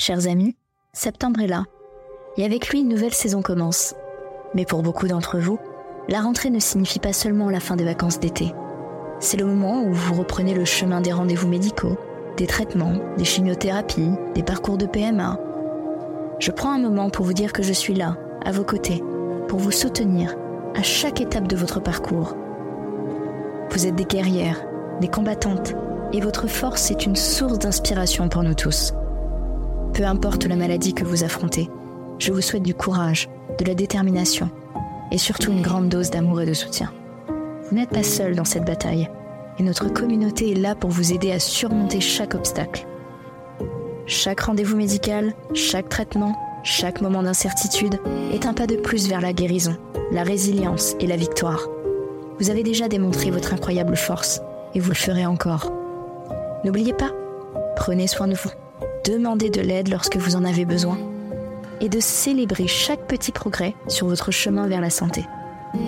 Chers amis, septembre est là, et avec lui une nouvelle saison commence. Mais pour beaucoup d'entre vous, la rentrée ne signifie pas seulement la fin des vacances d'été. C'est le moment où vous reprenez le chemin des rendez-vous médicaux, des traitements, des chimiothérapies, des parcours de PMA. Je prends un moment pour vous dire que je suis là, à vos côtés, pour vous soutenir à chaque étape de votre parcours. Vous êtes des guerrières, des combattantes, et votre force est une source d'inspiration pour nous tous. Peu importe la maladie que vous affrontez, je vous souhaite du courage, de la détermination et surtout une grande dose d'amour et de soutien. Vous n'êtes pas seul dans cette bataille et notre communauté est là pour vous aider à surmonter chaque obstacle. Chaque rendez-vous médical, chaque traitement, chaque moment d'incertitude est un pas de plus vers la guérison, la résilience et la victoire. Vous avez déjà démontré votre incroyable force et vous le ferez encore. N'oubliez pas, prenez soin de vous, demandez de l'aide lorsque vous en avez besoin et de célébrer chaque petit progrès sur votre chemin vers la santé.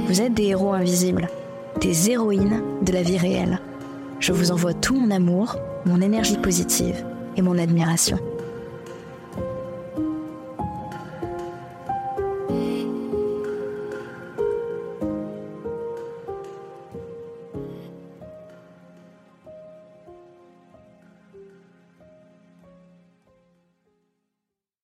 Vous êtes des héros invisibles, des héroïnes de la vie réelle. Je vous envoie tout mon amour, mon énergie positive et mon admiration.